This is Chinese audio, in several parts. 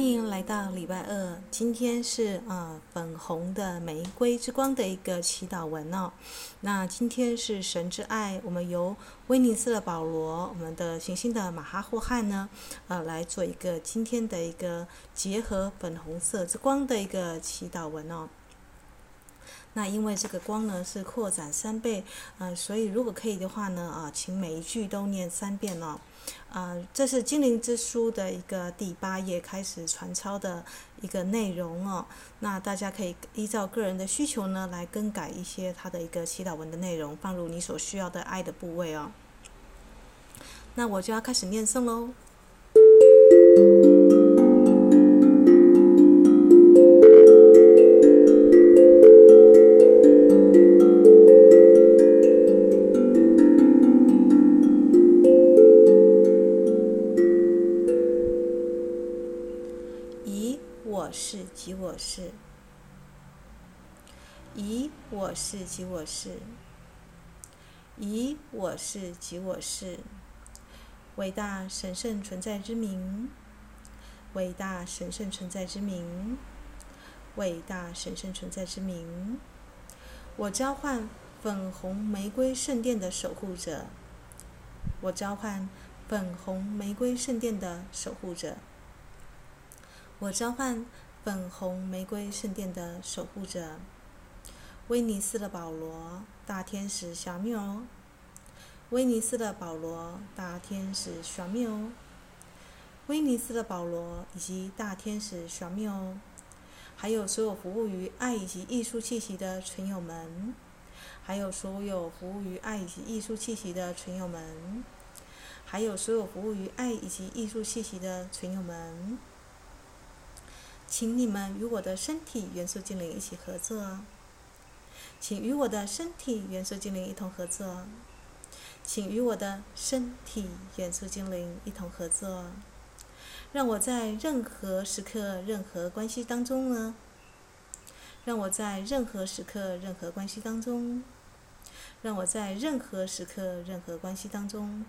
欢迎来到礼拜二今天是呃粉红的玫瑰之光的一个祈祷文哦。那今天是神之爱，我们由威尼斯的保罗，我们的行星的马哈霍汉呢，呃来做一个今天的一个结合粉红色之光的一个祈祷文哦。那因为这个光呢是扩展三倍，呃，所以如果可以的话呢，啊，请每一句都念三遍哦。啊，这是《精灵之书》的一个第八页开始传抄的一个内容哦。那大家可以依照个人的需求呢，来更改一些它的一个祈祷文的内容，放入你所需要的爱的部位哦。那我就要开始念诵喽。即我是，以我是即我是，以我是即我是，伟大神圣存在之名，伟大神圣存在之名，伟大神圣存在之名，我召唤粉红玫瑰圣殿的守护者，我召唤粉红玫瑰圣殿的守护者，我召唤。粉红玫瑰圣殿的守护者，威尼斯的保罗大天使小缪，威尼斯的保罗大天使小缪，威尼斯的保罗以及大天使小缪，还有所有服务于爱以及艺术气息的群友们，还有所有服务于爱以及艺术气息的群友们，还有所有服务于爱以及艺术气息的存有们。请你们与我的身体元素精灵一起合作，请与我的身体元素精灵一同合作，请与我的身体元素精灵一同合作，让我在任何时刻、任何关系当中呢，让我在任何时刻、任何关系当中，让我在任何时刻、任何关系当中，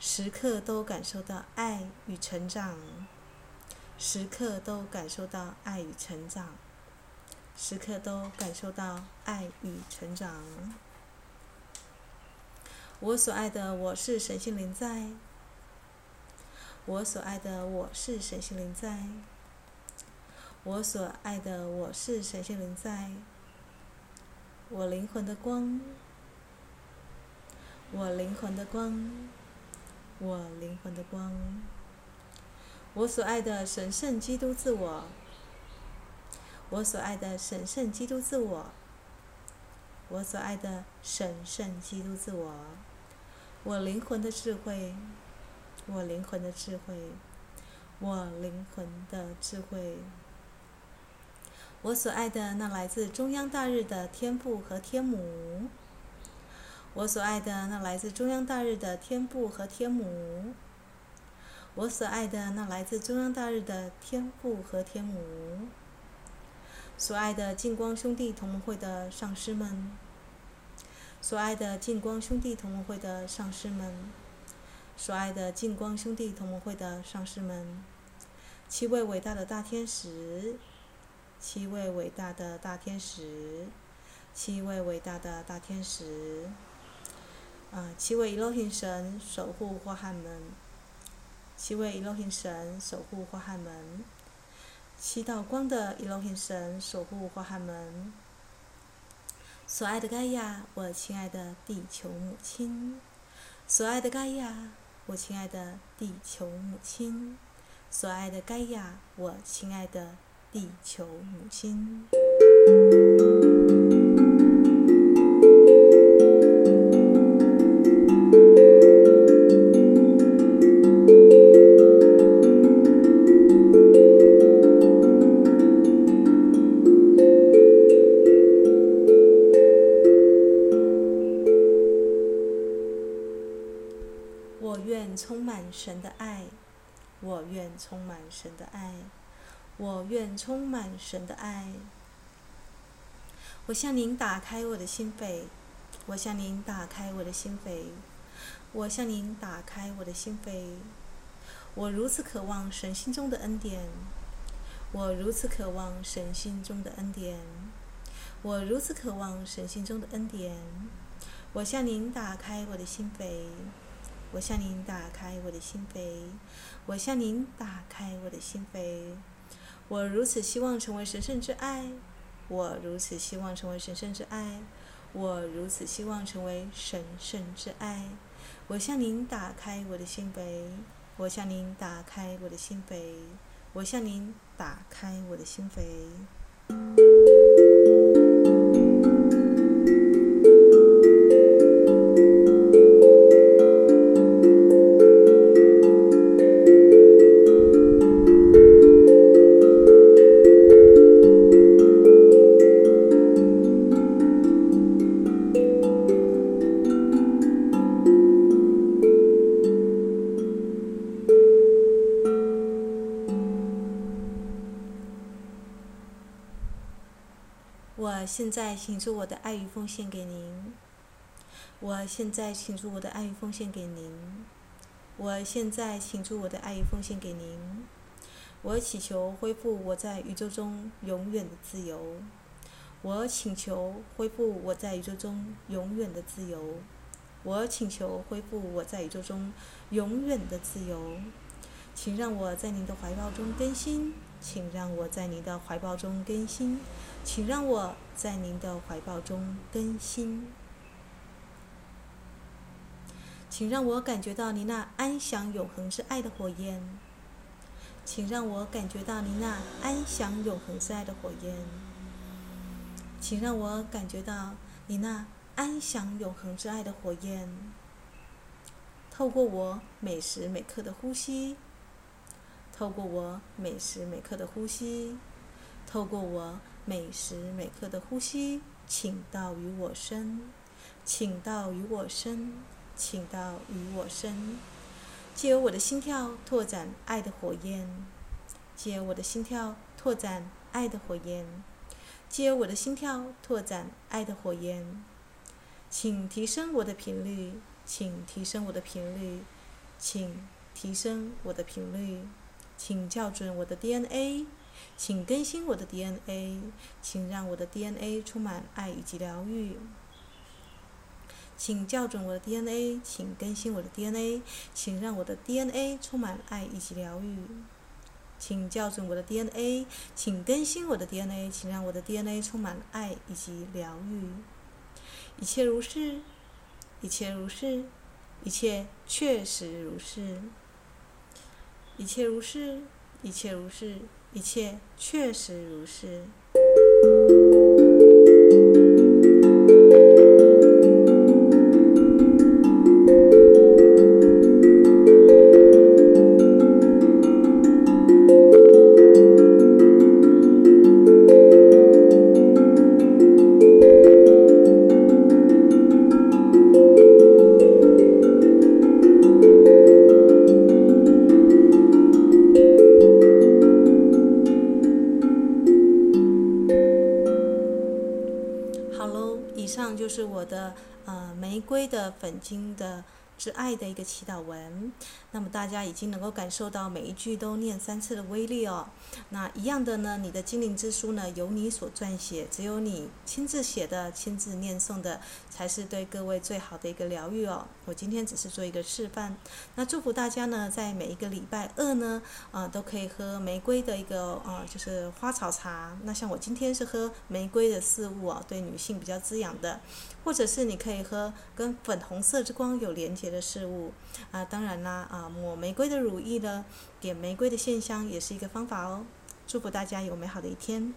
时刻都感受到爱与成长。时刻都感受到爱与成长，时刻都感受到爱与成长。我所爱的，我是神性灵在。我所爱的，我是神性灵在。我所爱的，我是神性灵在。我灵魂的光，我灵魂的光，我灵魂的光。我所爱的神圣基督自我，我所爱的神圣基督自我，我所爱的神圣基督自我，我灵魂的智慧，我灵魂的智慧，我灵魂的智慧，我所爱的那来自中央大日的天父和天母，我所爱的那来自中央大日的天父和天母。我所爱的那来自中央大日的天父和天母，所爱的净光兄弟同盟会的上师们，所爱的净光兄弟同盟会的上师们，所爱的净光兄弟同盟会的上师们，七位伟大的大天使，七位伟大的大天使，七位伟大的大天使，啊，七位伊洛辛神守护霍汉们。七位 Elohim 神守护霍汉们，七道光的 Elohim 神守护霍汉们。所爱的盖亚，我亲爱的地球母亲；所爱的盖亚，我亲爱的地球母亲；所爱的盖亚，我亲爱的地球母亲。我愿充满神的爱。我向您打开我的心扉，我向您打开我的心扉，我向您打开我的心扉。我如此渴望神心中的恩典，我如此渴望神心中的恩典，我如此渴望神心中的恩典。我向您打开我的心扉，我向您打开我的心扉，我向您打开我的心扉。我如此希望成为神圣之爱，我如此希望成为神圣之爱，我如此希望成为神圣之爱。我向您打开我的心扉，我向您打开我的心扉，我向您打开我的心扉。请出我的爱与奉献给您。我现在请出我的爱与奉献给您。我现在请出我的爱与奉献给您。我祈求恢复我在宇宙中永远的自由。我请求恢复我在宇宙中永远的自由。我请求恢复我在宇宙中永远的自由。请让我在您的怀抱中更新。请让我在您的怀抱中更新，请让我在您的怀抱中更新，请让我感觉到您那安详永恒之爱的火焰，请让我感觉到您那安详永恒之爱的火焰，请让我感觉到您那安详永恒之爱的火焰，透过我每时每刻的呼吸。透过我每时每刻的呼吸，透过我每时每刻的呼吸，请到与我身，请到与我身，请到与我身，借由我的心跳拓展爱的火焰，借由我的心跳拓展爱的火焰，借由我的心跳拓展爱的火焰，请提升我的频率，请提升我的频率，请提升我的频率。请校准我的 DNA，请更新我的 DNA，请让我的 DNA 充满爱以及疗愈。请校准我的 DNA，请更新我的 DNA，请让我的 DNA 充满爱以及疗愈。请校准我的 DNA，请更新我的 DNA，请让我的 DNA 充满爱以及疗愈。一切如是，一切如是，一切确实如是。一切如是，一切如是，一切确实如是。本金的之爱的一个祈祷文，那么大家已经能够感受到每一句都念三次的威力哦。那一样的呢，你的精灵之书呢，由你所撰写，只有你亲自写的、亲自念诵的，才是对各位最好的一个疗愈哦。我今天只是做一个示范。那祝福大家呢，在每一个礼拜二呢，啊、呃，都可以喝玫瑰的一个啊、呃，就是花草茶。那像我今天是喝玫瑰的四物啊，对女性比较滋养的。或者是你可以喝跟粉红色之光有连接的事物，啊，当然啦，啊，抹玫瑰的乳液呢，点玫瑰的线香也是一个方法哦。祝福大家有美好的一天。